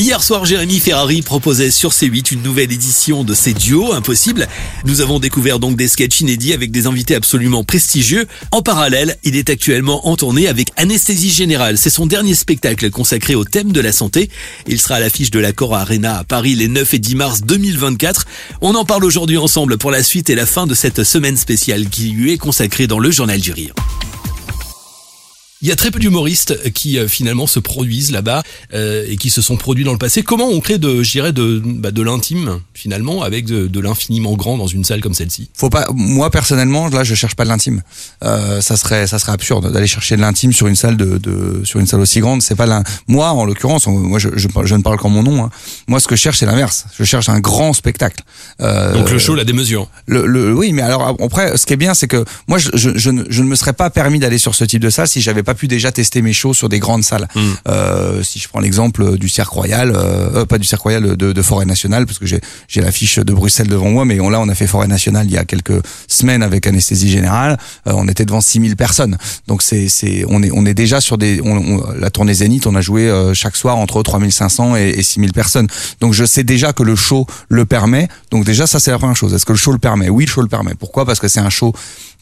Hier soir, Jérémy Ferrari proposait sur C8 une nouvelle édition de ses duos impossibles. Nous avons découvert donc des sketchs inédits avec des invités absolument prestigieux. En parallèle, il est actuellement en tournée avec Anesthésie Générale. C'est son dernier spectacle consacré au thème de la santé. Il sera à l'affiche de l'Accord Arena à Paris les 9 et 10 mars 2024. On en parle aujourd'hui ensemble pour la suite et la fin de cette semaine spéciale qui lui est consacrée dans le Journal du Rire. Il y a très peu d'humoristes qui euh, finalement se produisent là-bas euh, et qui se sont produits dans le passé. Comment on crée de, je dirais, de, bah, de l'intime finalement avec de, de l'infiniment grand dans une salle comme celle-ci? Faut pas. Moi personnellement, là, je cherche pas de l'intime. Euh, ça serait, ça serait absurde d'aller chercher de l'intime sur une salle de, de, sur une salle aussi grande. C'est pas l'un. Moi, en l'occurrence, moi, je, je, je, ne parle qu'en mon nom. Hein. Moi, ce que je cherche, c'est l'inverse. Je cherche un grand spectacle. Euh, Donc le show, la démesure. Le, le, oui, mais alors après, ce qui est bien, c'est que moi, je, je, je ne me serais pas permis d'aller sur ce type de salle si j'avais pas pu déjà tester mes shows sur des grandes salles. Mm. Euh, si je prends l'exemple du Cirque Royal, euh, pas du Cirque Royal de, de Forêt Nationale, parce que j'ai j'ai l'affiche de Bruxelles devant moi, mais on, là on a fait Forêt Nationale il y a quelques semaines avec anesthésie générale. Euh, on était devant 6000 personnes, donc c'est c'est on est on est déjà sur des on, on- la tournée Zénith, on a joué euh, chaque soir entre 3500 et, et 6000 personnes. Donc je sais déjà que le show le permet. Donc déjà ça c'est la première chose. Est-ce que le show le permet? Oui, le show le permet. Pourquoi? Parce que c'est un show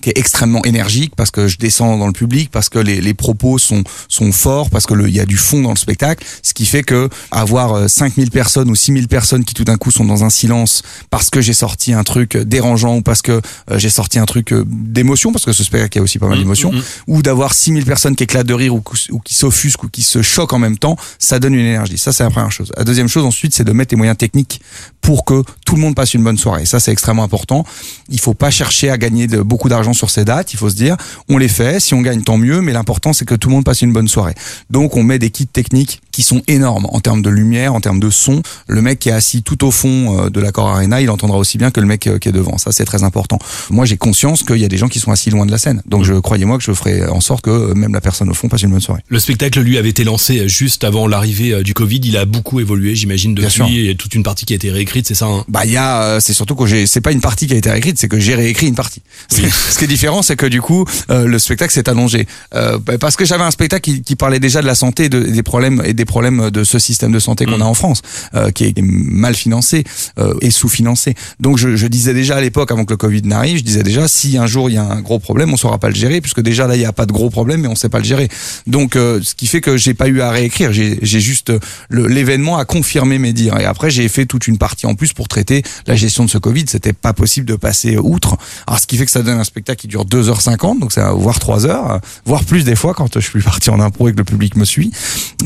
qui est extrêmement énergique parce que je descends dans le public parce que les, les propos sont sont forts parce que il y a du fond dans le spectacle. Ce qui fait que avoir euh, 5000 personnes ou 6000 personnes qui tout d'un coup sont dans un silence parce que j'ai sorti un truc dérangeant ou parce que euh, j'ai sorti un truc euh, d'émotion parce que ce spectacle il y a aussi pas mal Mmh, d'émotions mmh, mmh. ou d'avoir 6000 personnes qui éclatent de rire ou, ou qui s'offusquent ou qui se choquent en même temps ça donne une énergie. Ça c'est la première chose. La deuxième chose ensuite c'est de mettre les moyens techniques pour que tout le monde passe une bonne soirée. Ça c'est extrêmement important. Il faut pas chercher à gagner de, beaucoup d'argent sur ces dates. Il faut se dire, on les fait. Si on gagne, tant mieux. Mais l'important, c'est que tout le monde passe une bonne soirée. Donc, on met des kits techniques qui sont énormes en termes de lumière, en termes de son. Le mec qui est assis tout au fond euh, de l'accord arena, il entendra aussi bien que le mec euh, qui est devant. Ça, c'est très important. Moi, j'ai conscience qu'il y a des gens qui sont assis loin de la scène. Donc, je croyez-moi que je ferai en sorte que euh, même la personne au fond passe une bonne soirée. Le spectacle, lui, avait été lancé juste avant l'arrivée du Covid. Il a beaucoup évolué, j'imagine, Bien sûr. depuis. Il y a toute une partie qui a été réécrite, c'est ça hein? Bah il y a, c'est surtout que j'ai, c'est pas une partie qui a été réécrite, c'est que j'ai réécrit une partie. Oui. Ce qui est différent, c'est que du coup, euh, le spectacle s'est allongé euh, bah, parce que j'avais un spectacle qui, qui parlait déjà de la santé, de, des problèmes et des problèmes de ce système de santé qu'on Mm. a en France, euh, qui est mal financé euh, et sous-financé. Donc je, je disais déjà à l'époque, avant que le Covid n'arrive, je disais déjà si un jour il y a un gros problème, on saura pas le gérer, puisque déjà là il y a pas de gros problème, mais on sait pas le gérer. Donc euh, ce qui fait que j'ai pas eu à réécrire, j'ai j'ai juste l'événement a confirmé mes dires. Et après j'ai fait toute une partie en plus pour traiter la gestion de ce Covid. C'était pas possible de passer outre. Alors ce qui fait que ça donne un spectacle qui dure 2h50, donc c'est voire 3 heures, voire plus des fois quand je suis parti en impro et que le public me suit.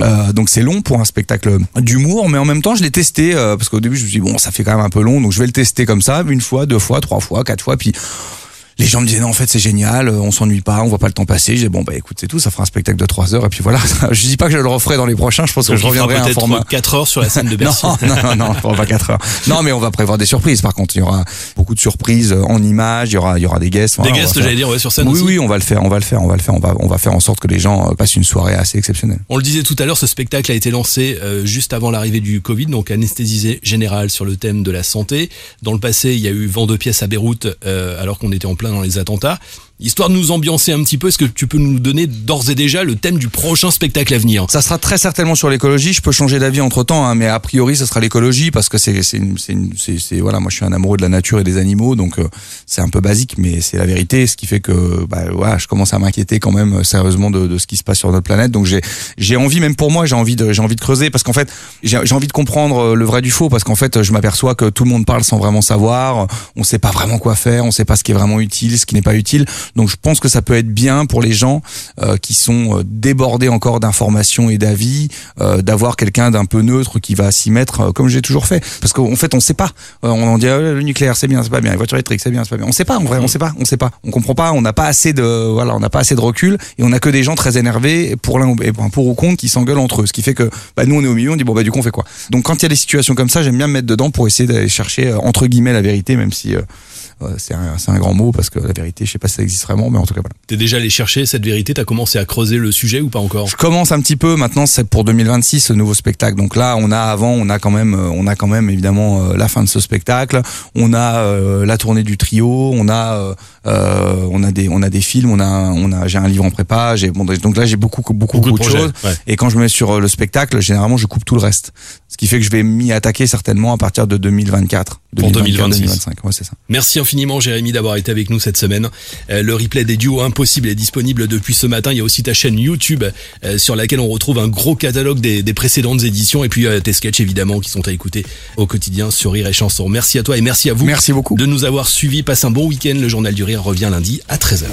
Euh, donc c'est long pour un spectacle d'humour, mais en même temps je l'ai testé euh, parce qu'au début je me suis dit bon ça fait quand même un peu long, donc je vais le tester comme ça une fois, deux fois, trois fois, quatre fois, puis les gens me disaient non en fait c'est génial, euh, on s'ennuie pas, on voit pas le temps passer. Je disais bon bah écoute c'est tout, ça fera un spectacle de trois heures et puis voilà. je dis pas que je le referai dans les prochains, je pense Donc, que je reviendrai à un format. 4 heures sur la scène de Bercy. Non, non, non, non, pas 4 heures. Non, mais on va prévoir des surprises. Par contre, il y aura beaucoup de surprises euh, en images. Il y aura, il y aura des guests. Des Voilà, guests, faire- j'allais dire, ouais, sur scène Oui, aussi. oui, on va le faire, on va le faire, on va le faire. On va, on va faire en sorte que les gens euh, passent une soirée assez exceptionnelle. On le disait tout à l'heure, ce spectacle a été lancé euh, juste avant l'arrivée du Covid, donc anesthésie générale sur le thème de la santé. Dans le passé, il y a eu vent de pièces à Beyrouth, euh, alors qu'on était en plein dans les attentats. Histoire de nous ambiancer un petit peu, est-ce que tu peux nous donner d'ores et déjà le thème du prochain spectacle à venir? Ça sera très certainement sur l'écologie. Je peux changer d'avis entre temps, hein, mais a priori, ça sera l'écologie parce que c'est, c'est, c'est, voilà, moi je suis un amoureux de la nature et des animaux, donc euh, c'est un peu basique, mais c'est la vérité. Ce qui fait que, bah, voilà, je commence à m'inquiéter quand même euh, sérieusement de, de ce qui se passe sur notre planète. Donc j'ai, j'ai envie, même pour moi, j'ai envie de, j'ai envie de creuser parce qu'en fait, j'ai, envie de comprendre euh, le vrai du faux parce qu'en fait, je m'aperçois que tout le monde parle sans vraiment savoir. On sait pas vraiment quoi faire, on sait pas ce qui est vraiment utile, ce qui n'est pas utile. Donc je pense que ça peut être bien pour les gens euh, qui sont euh, débordés encore d'informations et d'avis, euh, d'avoir quelqu'un d'un peu neutre qui va s'y mettre euh, comme j'ai toujours fait. Parce qu'en fait, on sait pas. Euh, on en dit ah, le nucléaire, c'est bien, c'est pas bien. Les voitures électriques, c'est bien, c'est pas bien. On sait pas. En vrai, on sait pas. On sait pas. On comprend pas. On n'a pas assez de voilà, on n'a pas assez de recul et on a que des gens très énervés pour l'un ou- et pour ou contre qui s'engueulent entre eux. Ce qui fait que bah, nous, on est au milieu. On dit bon bah du coup, on fait quoi? Donc quand il y a des situations comme ça, j'aime bien me mettre dedans pour essayer d'aller chercher entre guillemets la vérité, même si euh, c'est un, un grand mot parce que la vérité, je sais pas si ça existe vraiment, mais en tout cas voilà. T'es déjà allé chercher cette vérité, t'as commencé à creuser le sujet ou pas encore? Je commence un petit peu maintenant, c'est pour 2026 ce nouveau spectacle. Donc là, on a avant, on a quand même, euh, on a quand même évidemment euh, la fin de ce spectacle. On a euh, la tournée du trio, on a, euh, euh, on a des, on a des films, on a, on a, j'ai un livre en prépa. J'ai bon, donc là j'ai beaucoup, beaucoup, beaucoup, de, choses. ouais. Et quand je me mets sur le spectacle, généralement je coupe tout le reste. Ce qui fait que je vais m'y attaquer certainement à partir de 2024. Pour 2026. 2025, ouais, c'est ça. Merci infiniment Jérémy d'avoir été avec nous cette semaine. Euh, le replay des duos impossibles est disponible depuis ce matin. Il y a aussi ta chaîne YouTube euh, sur laquelle on retrouve un gros catalogue des, des précédentes éditions et puis tes sketchs évidemment qui sont à écouter au quotidien sur Rire et Chanson. Merci à toi et merci à vous Merci beaucoup. de nous avoir suivis. Passe un bon week-end. Le journal du rire revient lundi à 13h.